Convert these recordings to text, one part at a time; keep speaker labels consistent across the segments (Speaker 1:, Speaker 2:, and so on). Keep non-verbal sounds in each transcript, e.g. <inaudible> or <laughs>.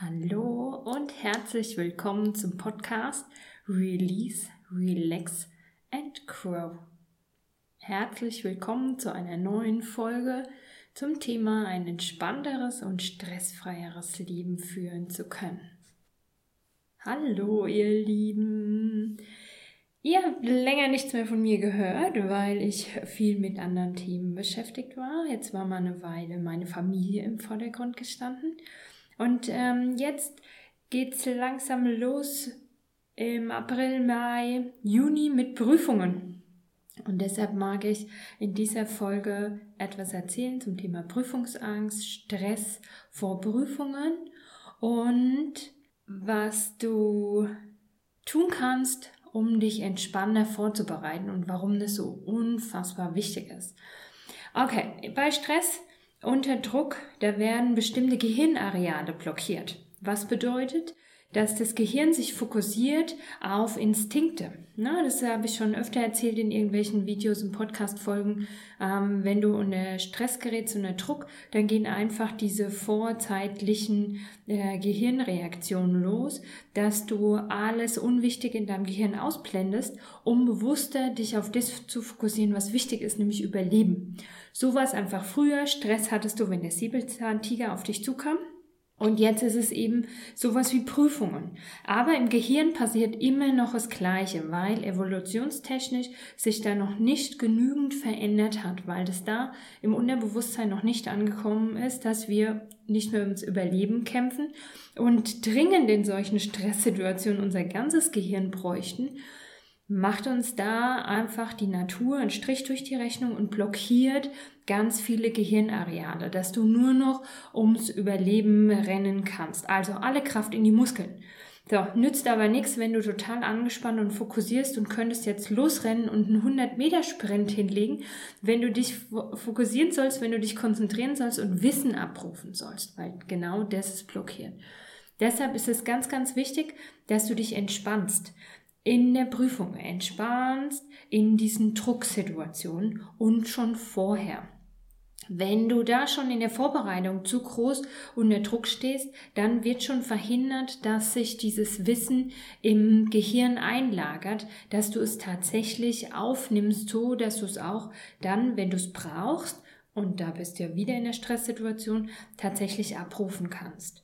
Speaker 1: Hallo und herzlich willkommen zum Podcast Release, Relax and Grow. Herzlich willkommen zu einer neuen Folge zum Thema ein entspannteres und stressfreieres Leben führen zu können. Hallo ihr Lieben! Ihr habt länger nichts mehr von mir gehört, weil ich viel mit anderen Themen beschäftigt war. Jetzt war mal eine Weile meine Familie im Vordergrund gestanden. Und ähm, jetzt geht's langsam los im April, Mai, Juni mit Prüfungen. Und deshalb mag ich in dieser Folge etwas erzählen zum Thema Prüfungsangst, Stress vor Prüfungen und was du tun kannst, um dich entspannter vorzubereiten und warum das so unfassbar wichtig ist. Okay, bei Stress unter Druck, da werden bestimmte Gehirnareale blockiert. Was bedeutet, dass das Gehirn sich fokussiert auf Instinkte. Na, das habe ich schon öfter erzählt in irgendwelchen Videos und Podcast-Folgen. Ähm, wenn du unter Stress gerätst, unter Druck, dann gehen einfach diese vorzeitlichen äh, Gehirnreaktionen los, dass du alles Unwichtige in deinem Gehirn ausblendest, um bewusster dich auf das zu fokussieren, was wichtig ist, nämlich Überleben. So war es einfach früher. Stress hattest du, wenn der Säbelzahntiger auf dich zukam. Und jetzt ist es eben sowas wie Prüfungen. Aber im Gehirn passiert immer noch das Gleiche, weil evolutionstechnisch sich da noch nicht genügend verändert hat, weil das da im Unterbewusstsein noch nicht angekommen ist, dass wir nicht nur ums Überleben kämpfen und dringend in solchen Stresssituationen unser ganzes Gehirn bräuchten macht uns da einfach die Natur einen Strich durch die Rechnung und blockiert ganz viele Gehirnareale, dass du nur noch ums Überleben rennen kannst. Also alle Kraft in die Muskeln. So, nützt aber nichts, wenn du total angespannt und fokussierst und könntest jetzt losrennen und einen 100 Meter Sprint hinlegen, wenn du dich fokussieren sollst, wenn du dich konzentrieren sollst und Wissen abrufen sollst, weil genau das ist blockiert. Deshalb ist es ganz, ganz wichtig, dass du dich entspannst in der Prüfung entspannst, in diesen Drucksituationen und schon vorher. Wenn du da schon in der Vorbereitung zu groß unter Druck stehst, dann wird schon verhindert, dass sich dieses Wissen im Gehirn einlagert, dass du es tatsächlich aufnimmst, so dass du es auch dann, wenn du es brauchst, und da bist du ja wieder in der Stresssituation, tatsächlich abrufen kannst.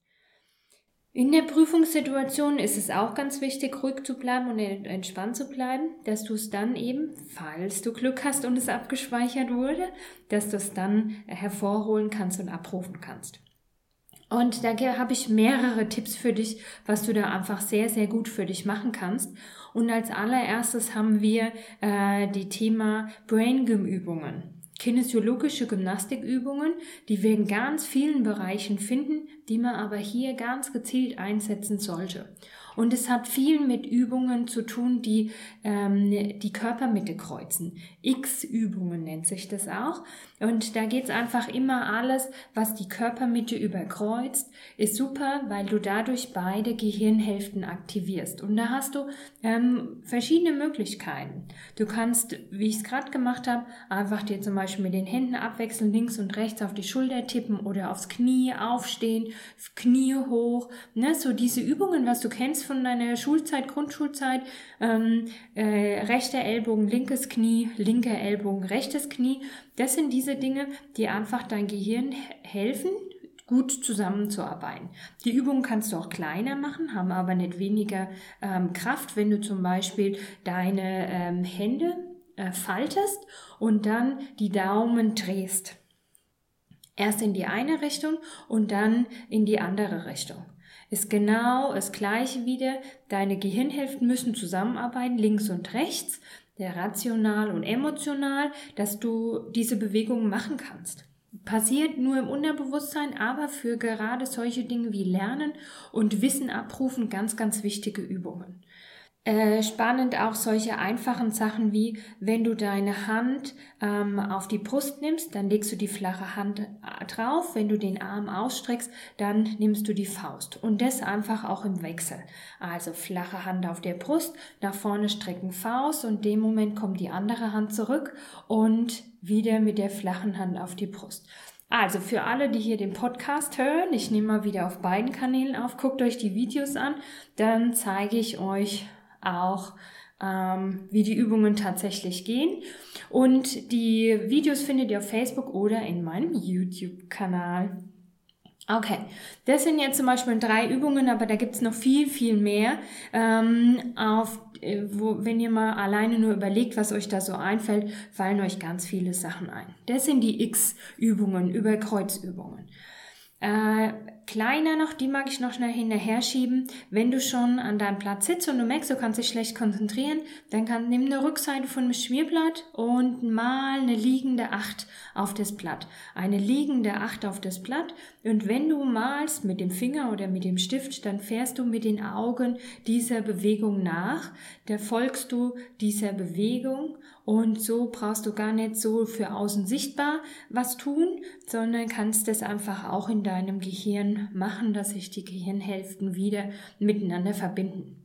Speaker 1: In der Prüfungssituation ist es auch ganz wichtig, ruhig zu bleiben und entspannt zu bleiben, dass du es dann eben, falls du Glück hast und es abgespeichert wurde, dass du es dann hervorholen kannst und abrufen kannst. Und da habe ich mehrere Tipps für dich, was du da einfach sehr, sehr gut für dich machen kannst. Und als allererstes haben wir äh, die Thema Brain Gym Übungen kinesiologische Gymnastikübungen, die wir in ganz vielen Bereichen finden, die man aber hier ganz gezielt einsetzen sollte. Und es hat viel mit Übungen zu tun, die ähm, die Körpermitte kreuzen. X-Übungen nennt sich das auch. Und da geht's einfach immer alles, was die Körpermitte überkreuzt, ist super, weil du dadurch beide Gehirnhälften aktivierst. Und da hast du ähm, verschiedene Möglichkeiten. Du kannst, wie ich es gerade gemacht habe, einfach dir zum Beispiel mit den Händen abwechseln, links und rechts auf die Schulter tippen oder aufs Knie aufstehen, Knie hoch. Ne? So diese Übungen, was du kennst von deiner Schulzeit, Grundschulzeit, ähm, äh, rechter Ellbogen, linkes Knie, linker Ellbogen, rechtes Knie. Das sind diese Dinge, die einfach dein Gehirn helfen, gut zusammenzuarbeiten. Die Übungen kannst du auch kleiner machen, haben aber nicht weniger ähm, Kraft, wenn du zum Beispiel deine ähm, Hände äh, faltest und dann die Daumen drehst. Erst in die eine Richtung und dann in die andere Richtung ist genau das gleiche wieder. Deine Gehirnhälften müssen zusammenarbeiten, links und rechts, der rational und emotional, dass du diese Bewegungen machen kannst. Passiert nur im Unterbewusstsein, aber für gerade solche Dinge wie Lernen und Wissen abrufen ganz, ganz wichtige Übungen. Äh, spannend auch solche einfachen Sachen wie, wenn du deine Hand ähm, auf die Brust nimmst, dann legst du die flache Hand äh, drauf. Wenn du den Arm ausstreckst, dann nimmst du die Faust. Und das einfach auch im Wechsel. Also flache Hand auf der Brust, nach vorne strecken Faust und dem Moment kommt die andere Hand zurück und wieder mit der flachen Hand auf die Brust. Also für alle, die hier den Podcast hören, ich nehme mal wieder auf beiden Kanälen auf, guckt euch die Videos an, dann zeige ich euch auch, ähm, wie die Übungen tatsächlich gehen. Und die Videos findet ihr auf Facebook oder in meinem YouTube-Kanal. Okay, das sind jetzt zum Beispiel drei Übungen, aber da gibt's noch viel, viel mehr. Ähm, auf, äh, wo, wenn ihr mal alleine nur überlegt, was euch da so einfällt, fallen euch ganz viele Sachen ein. Das sind die X-Übungen, über Kreuzübungen. Äh, kleiner noch, die mag ich noch schnell hinterher schieben. Wenn du schon an deinem Platz sitzt und du merkst, du kannst dich schlecht konzentrieren, dann kann, nimm eine Rückseite von einem Schmierblatt und mal eine liegende Acht auf das Blatt. Eine liegende Acht auf das Blatt. Und wenn du malst mit dem Finger oder mit dem Stift, dann fährst du mit den Augen dieser Bewegung nach. Da folgst du dieser Bewegung und so brauchst du gar nicht so für außen sichtbar was tun, sondern kannst es einfach auch in deinem Gehirn machen, dass sich die Gehirnhälften wieder miteinander verbinden.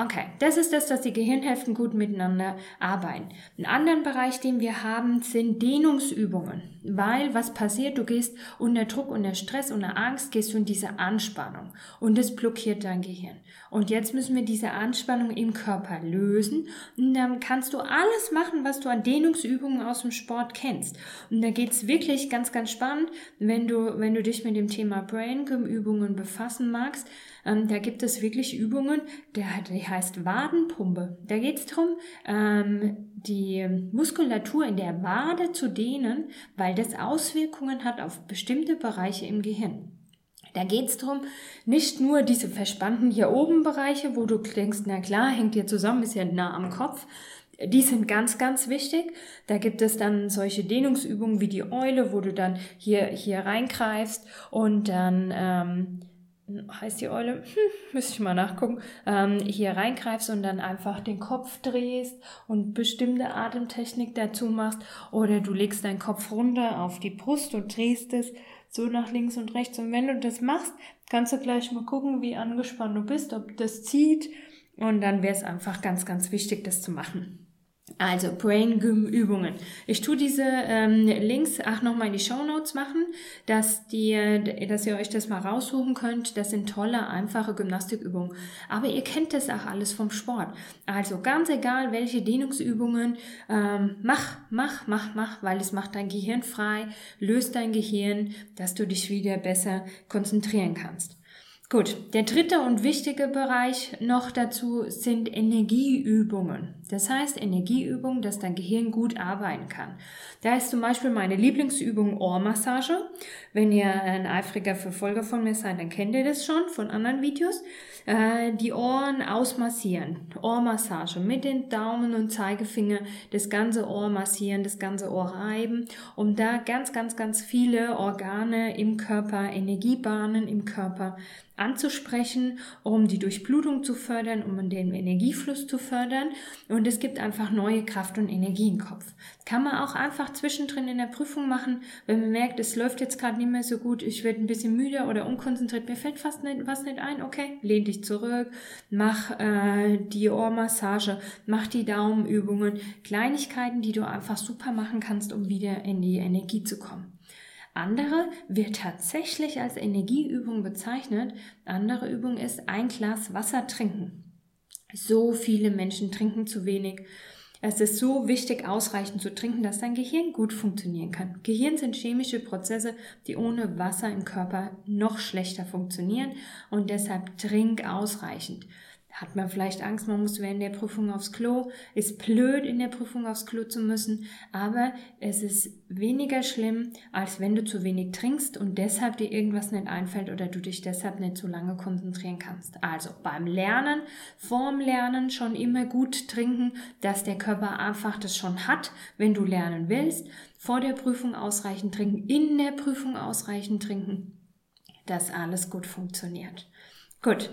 Speaker 1: Okay, das ist das, dass die Gehirnhälften gut miteinander arbeiten. Ein anderen Bereich, den wir haben, sind Dehnungsübungen. Weil was passiert? Du gehst unter Druck, unter Stress, unter Angst, gehst du in diese Anspannung. Und das blockiert dein Gehirn. Und jetzt müssen wir diese Anspannung im Körper lösen. Und dann kannst du alles machen, was du an Dehnungsübungen aus dem Sport kennst. Und da geht's wirklich ganz, ganz spannend, wenn du, wenn du dich mit dem Thema Brain Gym Übungen befassen magst ähm, da gibt es wirklich Übungen, der, die heißt Wadenpumpe. Da geht es darum, ähm, die Muskulatur in der Wade zu dehnen, weil das Auswirkungen hat auf bestimmte Bereiche im Gehirn. Da geht es darum, nicht nur diese verspannten hier oben Bereiche, wo du denkst, na klar, hängt hier zusammen, ist ja nah am Kopf, die sind ganz, ganz wichtig. Da gibt es dann solche Dehnungsübungen wie die Eule, wo du dann hier, hier reingreifst und dann ähm, heißt die Eule, hm, müsste ich mal nachgucken, ähm, hier reingreifst und dann einfach den Kopf drehst und bestimmte Atemtechnik dazu machst. Oder du legst deinen Kopf runter auf die Brust und drehst es so nach links und rechts. Und wenn du das machst, kannst du gleich mal gucken, wie angespannt du bist, ob das zieht. Und dann wäre es einfach ganz, ganz wichtig, das zu machen. Also Brain Gym Übungen. Ich tue diese ähm, Links auch nochmal in die Show Notes machen, dass, die, dass ihr euch das mal raussuchen könnt. Das sind tolle, einfache Gymnastikübungen. Aber ihr kennt das auch alles vom Sport. Also ganz egal, welche Dehnungsübungen, ähm, mach, mach, mach, mach, weil es macht dein Gehirn frei, löst dein Gehirn, dass du dich wieder besser konzentrieren kannst. Gut, der dritte und wichtige Bereich noch dazu sind Energieübungen. Das heißt Energieübungen, dass dein Gehirn gut arbeiten kann. Da ist zum Beispiel meine Lieblingsübung Ohrmassage. Wenn ihr ein eifriger Verfolger von mir seid, dann kennt ihr das schon von anderen Videos. Äh, die Ohren ausmassieren, Ohrmassage mit den Daumen und Zeigefinger, das ganze Ohr massieren, das ganze Ohr reiben, um da ganz, ganz, ganz viele Organe im Körper, Energiebahnen im Körper anzusprechen, um die Durchblutung zu fördern, um den Energiefluss zu fördern. Und es gibt einfach neue Kraft und Energie im Kopf. Das kann man auch einfach zwischendrin in der Prüfung machen, wenn man merkt, es läuft jetzt gerade nicht mehr so gut, ich werde ein bisschen müde oder unkonzentriert, mir fällt fast nicht, was nicht ein, okay, lehn dich zurück, mach äh, die Ohrmassage, mach die Daumenübungen, Kleinigkeiten, die du einfach super machen kannst, um wieder in die Energie zu kommen. Andere wird tatsächlich als Energieübung bezeichnet. Andere Übung ist ein Glas Wasser trinken. So viele Menschen trinken zu wenig. Es ist so wichtig, ausreichend zu trinken, dass dein Gehirn gut funktionieren kann. Gehirn sind chemische Prozesse, die ohne Wasser im Körper noch schlechter funktionieren und deshalb trink ausreichend hat man vielleicht Angst, man muss während der Prüfung aufs Klo, ist blöd in der Prüfung aufs Klo zu müssen, aber es ist weniger schlimm, als wenn du zu wenig trinkst und deshalb dir irgendwas nicht einfällt oder du dich deshalb nicht so lange konzentrieren kannst. Also beim Lernen, vorm Lernen schon immer gut trinken, dass der Körper einfach das schon hat, wenn du lernen willst. Vor der Prüfung ausreichend trinken, in der Prüfung ausreichend trinken, dass alles gut funktioniert. Gut.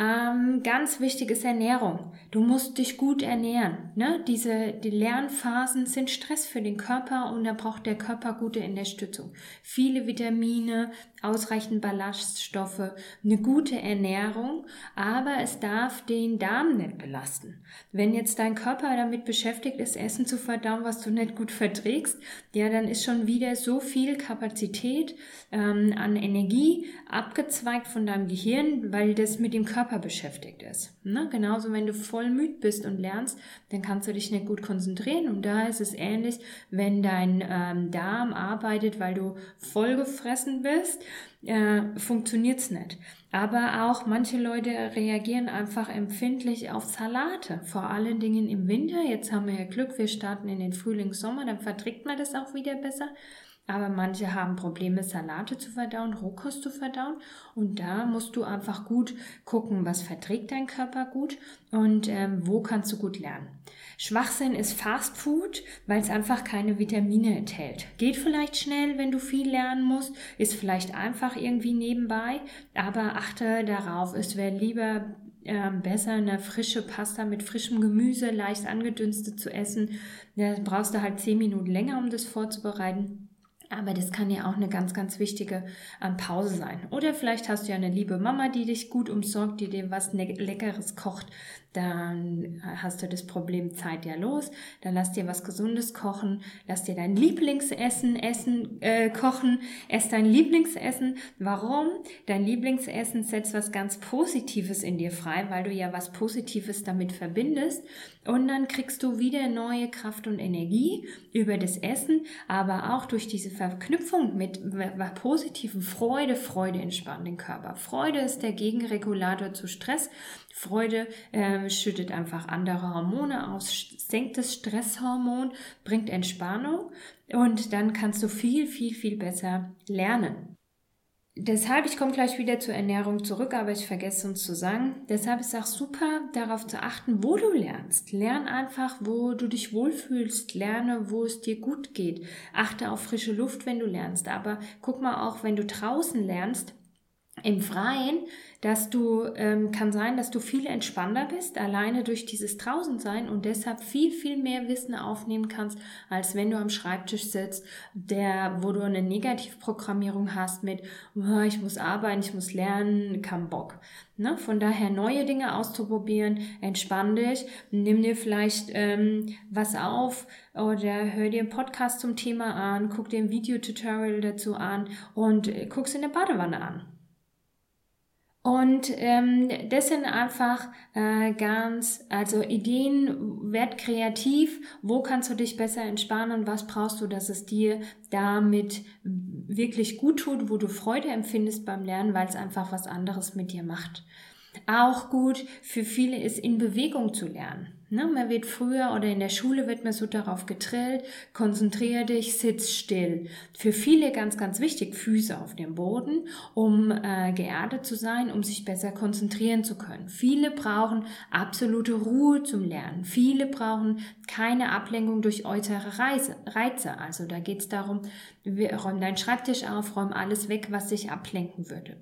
Speaker 1: Ähm, ganz wichtig ist Ernährung. Du musst dich gut ernähren. Ne? Diese die Lernphasen sind Stress für den Körper und da braucht der Körper gute Unterstützung. Viele Vitamine, ausreichend Ballaststoffe, eine gute Ernährung, aber es darf den Darm nicht belasten. Wenn jetzt dein Körper damit beschäftigt ist, Essen zu verdauen, was du nicht gut verträgst, ja, dann ist schon wieder so viel Kapazität ähm, an Energie abgezweigt von deinem Gehirn, weil das mit dem Körper beschäftigt ist. Ne? Genauso, wenn du voll müde bist und lernst, dann kannst du dich nicht gut konzentrieren und da ist es ähnlich, wenn dein ähm, Darm arbeitet, weil du voll gefressen bist äh, funktioniert es nicht. Aber auch manche Leute reagieren einfach empfindlich auf Salate, vor allen Dingen im Winter. Jetzt haben wir ja Glück, wir starten in den Frühling, Sommer, dann verträgt man das auch wieder besser. Aber manche haben Probleme, Salate zu verdauen, Rohkost zu verdauen. Und da musst du einfach gut gucken, was verträgt dein Körper gut und ähm, wo kannst du gut lernen. Schwachsinn ist Fast Food, weil es einfach keine Vitamine enthält. Geht vielleicht schnell, wenn du viel lernen musst, ist vielleicht einfach irgendwie nebenbei, aber achte darauf, es wäre lieber ähm, besser eine frische Pasta mit frischem Gemüse, leicht angedünstet zu essen. Da brauchst du halt zehn Minuten länger, um das vorzubereiten. Aber das kann ja auch eine ganz, ganz wichtige ähm, Pause sein. Oder vielleicht hast du ja eine liebe Mama, die dich gut umsorgt, die dir was Leckeres kocht. Dann hast du das Problem Zeit ja los. Dann lass dir was Gesundes kochen. Lass dir dein Lieblingsessen essen, äh, kochen. Ess dein Lieblingsessen. Warum? Dein Lieblingsessen setzt was ganz Positives in dir frei, weil du ja was Positives damit verbindest. Und dann kriegst du wieder neue Kraft und Energie über das Essen, aber auch durch diese Verknüpfung mit positiven Freude. Freude entspannt den Körper. Freude ist der Gegenregulator zu Stress. Freude äh, schüttet einfach andere Hormone aus, senkt das Stresshormon, bringt Entspannung und dann kannst du viel, viel, viel besser lernen. Deshalb, ich komme gleich wieder zur Ernährung zurück, aber ich vergesse uns zu sagen, deshalb ist es auch super, darauf zu achten, wo du lernst. Lern einfach, wo du dich wohlfühlst. Lerne, wo es dir gut geht. Achte auf frische Luft, wenn du lernst. Aber guck mal auch, wenn du draußen lernst, im Freien, dass du, ähm, kann sein, dass du viel entspannter bist, alleine durch dieses Draußensein und deshalb viel, viel mehr Wissen aufnehmen kannst, als wenn du am Schreibtisch sitzt, der, wo du eine Negativprogrammierung hast mit, oh, ich muss arbeiten, ich muss lernen, kein Bock. Ne? Von daher neue Dinge auszuprobieren, entspann dich, nimm dir vielleicht ähm, was auf oder hör dir einen Podcast zum Thema an, guck dir ein Videotutorial dazu an und äh, guck's in der Badewanne an. Und ähm, das sind einfach äh, ganz, also Ideen, werd kreativ, wo kannst du dich besser entspannen, was brauchst du, dass es dir damit wirklich gut tut, wo du Freude empfindest beim Lernen, weil es einfach was anderes mit dir macht. Auch gut für viele ist in Bewegung zu lernen. Ne, man wird früher oder in der Schule wird man so darauf getrillt, konzentriere dich, sitz still. Für viele ganz, ganz wichtig, Füße auf dem Boden, um äh, geerdet zu sein, um sich besser konzentrieren zu können. Viele brauchen absolute Ruhe zum Lernen. Viele brauchen keine Ablenkung durch äußere Reise, Reize. Also da geht es darum, räum deinen Schreibtisch auf, räum alles weg, was dich ablenken würde.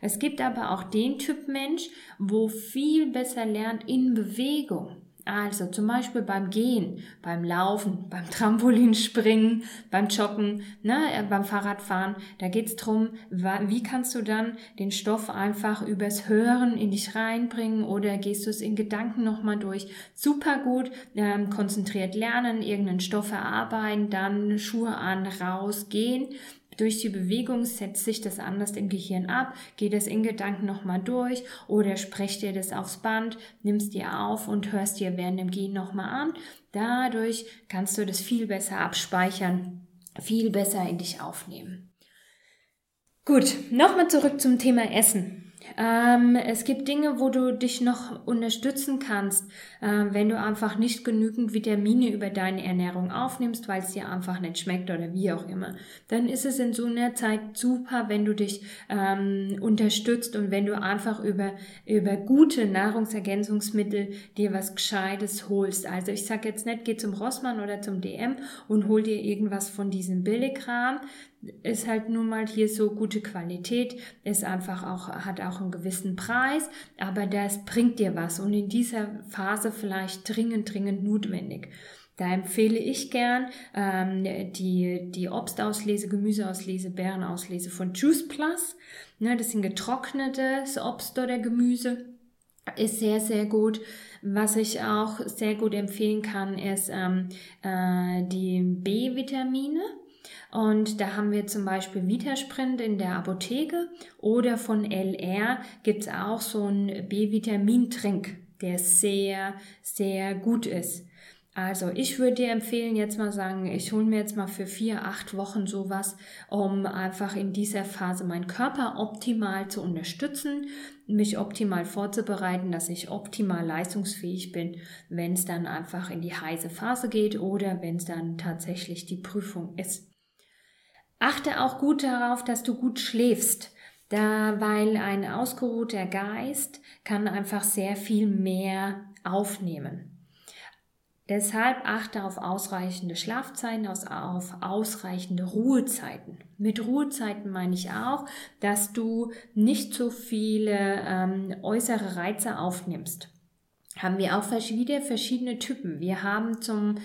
Speaker 1: Es gibt aber auch den Typ Mensch, wo viel besser lernt in Bewegung. Also zum Beispiel beim Gehen, beim Laufen, beim <laughs> Trampolinspringen, beim Joggen, ne, äh, beim Fahrradfahren. Da geht's drum, wie kannst du dann den Stoff einfach übers Hören in dich reinbringen oder gehst du es in Gedanken nochmal durch. Super gut, ähm, konzentriert lernen, irgendeinen Stoff erarbeiten, dann Schuhe an, raus, gehen. Durch die Bewegung setzt sich das anders im Gehirn ab, geht es in Gedanken nochmal durch oder sprecht dir das aufs Band, nimmst dir auf und hörst dir während dem Gehen nochmal an. Dadurch kannst du das viel besser abspeichern, viel besser in dich aufnehmen. Gut, nochmal zurück zum Thema Essen. Ähm, es gibt Dinge, wo du dich noch unterstützen kannst, äh, wenn du einfach nicht genügend Vitamine über deine Ernährung aufnimmst, weil es dir einfach nicht schmeckt oder wie auch immer. Dann ist es in so einer Zeit super, wenn du dich ähm, unterstützt und wenn du einfach über, über gute Nahrungsergänzungsmittel dir was Gescheites holst. Also ich sage jetzt nicht, geh zum Rossmann oder zum DM und hol dir irgendwas von diesem Billigkram. Ist halt nun mal hier so gute Qualität, ist einfach auch, hat auch einen gewissen Preis, aber das bringt dir was und in dieser Phase vielleicht dringend, dringend notwendig. Da empfehle ich gern ähm, die, die Obstauslese, Gemüseauslese, Beerenauslese von Juice Plus. Ne, das sind getrocknetes Obst oder Gemüse. Ist sehr, sehr gut. Was ich auch sehr gut empfehlen kann, ist ähm, äh, die B-Vitamine. Und da haben wir zum Beispiel Vitasprint in der Apotheke oder von LR gibt es auch so einen B-Vitamin-Trink, der sehr, sehr gut ist. Also ich würde dir empfehlen, jetzt mal sagen, ich hole mir jetzt mal für vier, acht Wochen sowas, um einfach in dieser Phase meinen Körper optimal zu unterstützen, mich optimal vorzubereiten, dass ich optimal leistungsfähig bin, wenn es dann einfach in die heiße Phase geht oder wenn es dann tatsächlich die Prüfung ist. Achte auch gut darauf, dass du gut schläfst. Da, weil ein ausgeruhter Geist kann einfach sehr viel mehr aufnehmen. Deshalb achte auf ausreichende Schlafzeiten, auf ausreichende Ruhezeiten. Mit Ruhezeiten meine ich auch, dass du nicht so viele ähm, äußere Reize aufnimmst haben wir auch wieder verschiedene Typen. Wir haben zum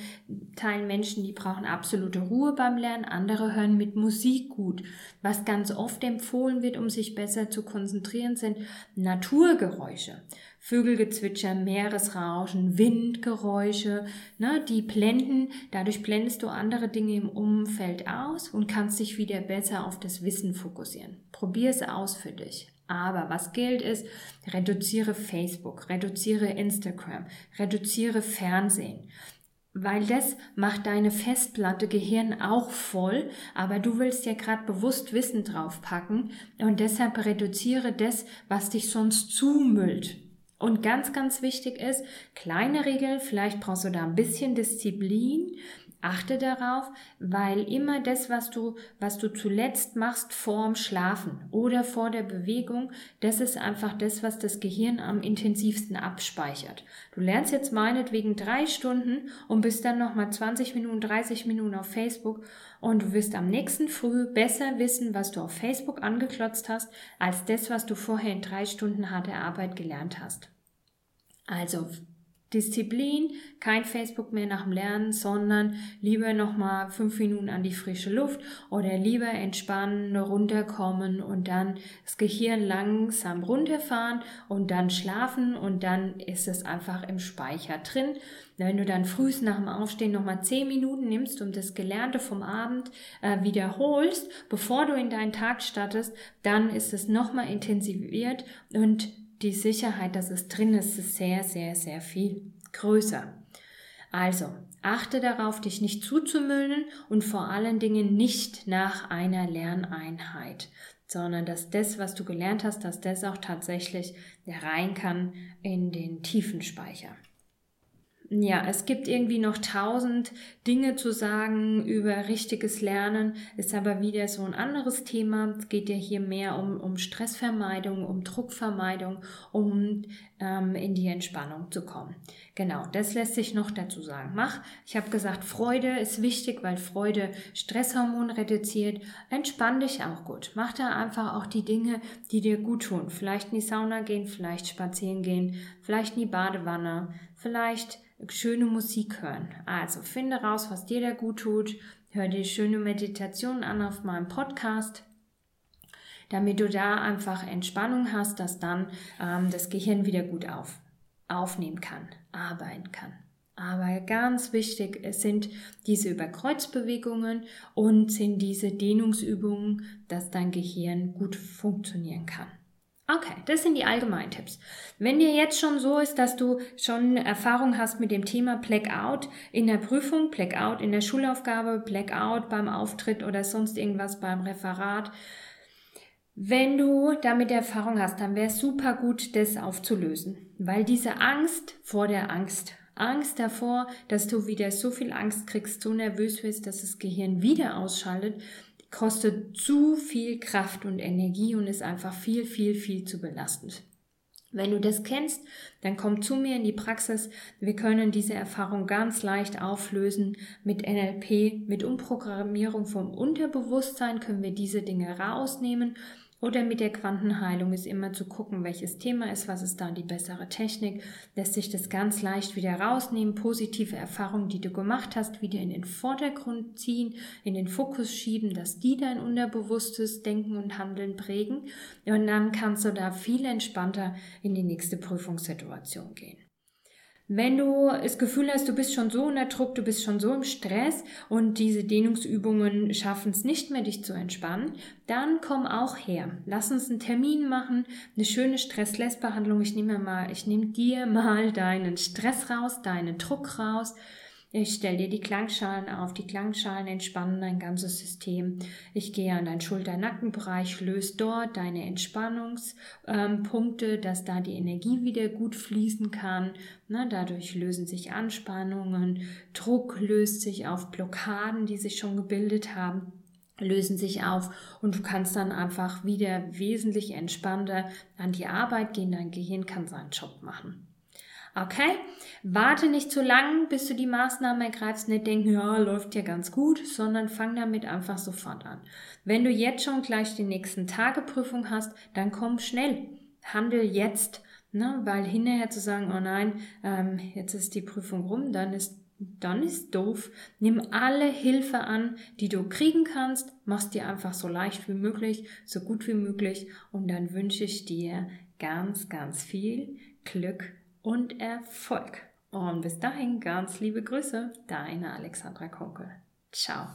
Speaker 1: Teil Menschen, die brauchen absolute Ruhe beim Lernen, andere hören mit Musik gut. Was ganz oft empfohlen wird, um sich besser zu konzentrieren, sind Naturgeräusche. Vögelgezwitscher, Meeresrauschen, Windgeräusche, ne, die blenden, dadurch blendest du andere Dinge im Umfeld aus und kannst dich wieder besser auf das Wissen fokussieren. Probier es aus für dich. Aber was gilt ist, reduziere Facebook, reduziere Instagram, reduziere Fernsehen. Weil das macht deine Festplatte Gehirn auch voll, aber du willst ja gerade bewusst Wissen draufpacken und deshalb reduziere das, was dich sonst zumüllt. Und ganz, ganz wichtig ist, kleine Regeln, vielleicht brauchst du da ein bisschen Disziplin, Achte darauf, weil immer das, was du, was du zuletzt machst vorm Schlafen oder vor der Bewegung, das ist einfach das, was das Gehirn am intensivsten abspeichert. Du lernst jetzt meinetwegen drei Stunden und bist dann nochmal 20 Minuten, 30 Minuten auf Facebook und du wirst am nächsten Früh besser wissen, was du auf Facebook angeklotzt hast, als das, was du vorher in drei Stunden harte Arbeit gelernt hast. Also Disziplin, kein Facebook mehr nach dem Lernen, sondern lieber nochmal fünf Minuten an die frische Luft oder lieber entspannen, runterkommen und dann das Gehirn langsam runterfahren und dann schlafen und dann ist es einfach im Speicher drin. Wenn du dann frühst nach dem Aufstehen nochmal zehn Minuten nimmst und das Gelernte vom Abend äh, wiederholst, bevor du in deinen Tag startest, dann ist es nochmal intensiviert und die Sicherheit, dass es drin ist, ist sehr, sehr, sehr viel größer. Also, achte darauf, dich nicht zuzumüllen und vor allen Dingen nicht nach einer Lerneinheit, sondern dass das, was du gelernt hast, dass das auch tatsächlich rein kann in den tiefen Speicher ja, es gibt irgendwie noch tausend Dinge zu sagen über richtiges Lernen, ist aber wieder so ein anderes Thema. Es geht ja hier mehr um, um Stressvermeidung, um Druckvermeidung, um ähm, in die Entspannung zu kommen. Genau, das lässt sich noch dazu sagen. Mach, ich habe gesagt, Freude ist wichtig, weil Freude Stresshormon reduziert. Entspann dich auch gut. Mach da einfach auch die Dinge, die dir gut tun. Vielleicht in die Sauna gehen, vielleicht spazieren gehen, vielleicht in die Badewanne, vielleicht schöne Musik hören. Also finde raus, was dir da gut tut. Hör dir schöne Meditationen an auf meinem Podcast, damit du da einfach Entspannung hast, dass dann ähm, das Gehirn wieder gut auf, aufnehmen kann, arbeiten kann. Aber ganz wichtig sind diese Überkreuzbewegungen und sind diese Dehnungsübungen, dass dein Gehirn gut funktionieren kann. Okay, das sind die allgemeinen Tipps. Wenn dir jetzt schon so ist, dass du schon Erfahrung hast mit dem Thema Blackout in der Prüfung, Blackout in der Schulaufgabe, Blackout beim Auftritt oder sonst irgendwas beim Referat, wenn du damit Erfahrung hast, dann wäre es super gut, das aufzulösen, weil diese Angst vor der Angst Angst davor, dass du wieder so viel Angst kriegst, so nervös wirst, dass das Gehirn wieder ausschaltet, kostet zu viel Kraft und Energie und ist einfach viel, viel, viel zu belastend. Wenn du das kennst, dann komm zu mir in die Praxis. Wir können diese Erfahrung ganz leicht auflösen. Mit NLP, mit Umprogrammierung vom Unterbewusstsein können wir diese Dinge rausnehmen oder mit der Quantenheilung ist immer zu gucken, welches Thema ist, was ist da die bessere Technik. Lässt sich das ganz leicht wieder rausnehmen, positive Erfahrungen, die du gemacht hast, wieder in den Vordergrund ziehen, in den Fokus schieben, dass die dein unterbewusstes Denken und Handeln prägen. Und dann kannst du da viel entspannter in die nächste Prüfungssituation gehen. Wenn du das Gefühl hast, du bist schon so unter Druck, du bist schon so im Stress und diese Dehnungsübungen schaffen es nicht mehr, dich zu entspannen, dann komm auch her. Lass uns einen Termin machen, eine schöne Stress-Less-Behandlung. Ich nehme mal, ich nehme dir mal deinen Stress raus, deinen Druck raus ich stelle dir die Klangschalen auf. Die Klangschalen entspannen dein ganzes System. Ich gehe an deinen Schulter-Nackenbereich, löse dort deine Entspannungspunkte, ähm, dass da die Energie wieder gut fließen kann. Na, dadurch lösen sich Anspannungen, Druck löst sich auf Blockaden, die sich schon gebildet haben lösen sich auf und du kannst dann einfach wieder wesentlich entspannter an die Arbeit gehen. Dein Gehirn kann seinen Job machen. Okay? Warte nicht zu lang, bis du die Maßnahmen ergreifst, nicht denken, ja, läuft ja ganz gut, sondern fang damit einfach sofort an. Wenn du jetzt schon gleich die nächsten Tageprüfung hast, dann komm schnell. Handel jetzt, ne? weil hinterher zu sagen, oh nein, ähm, jetzt ist die Prüfung rum, dann ist dann ist doof. Nimm alle Hilfe an, die du kriegen kannst, mach's dir einfach so leicht wie möglich, so gut wie möglich und dann wünsche ich dir ganz, ganz viel Glück und Erfolg. Und bis dahin ganz liebe Grüße, deine Alexandra Konkel. Ciao.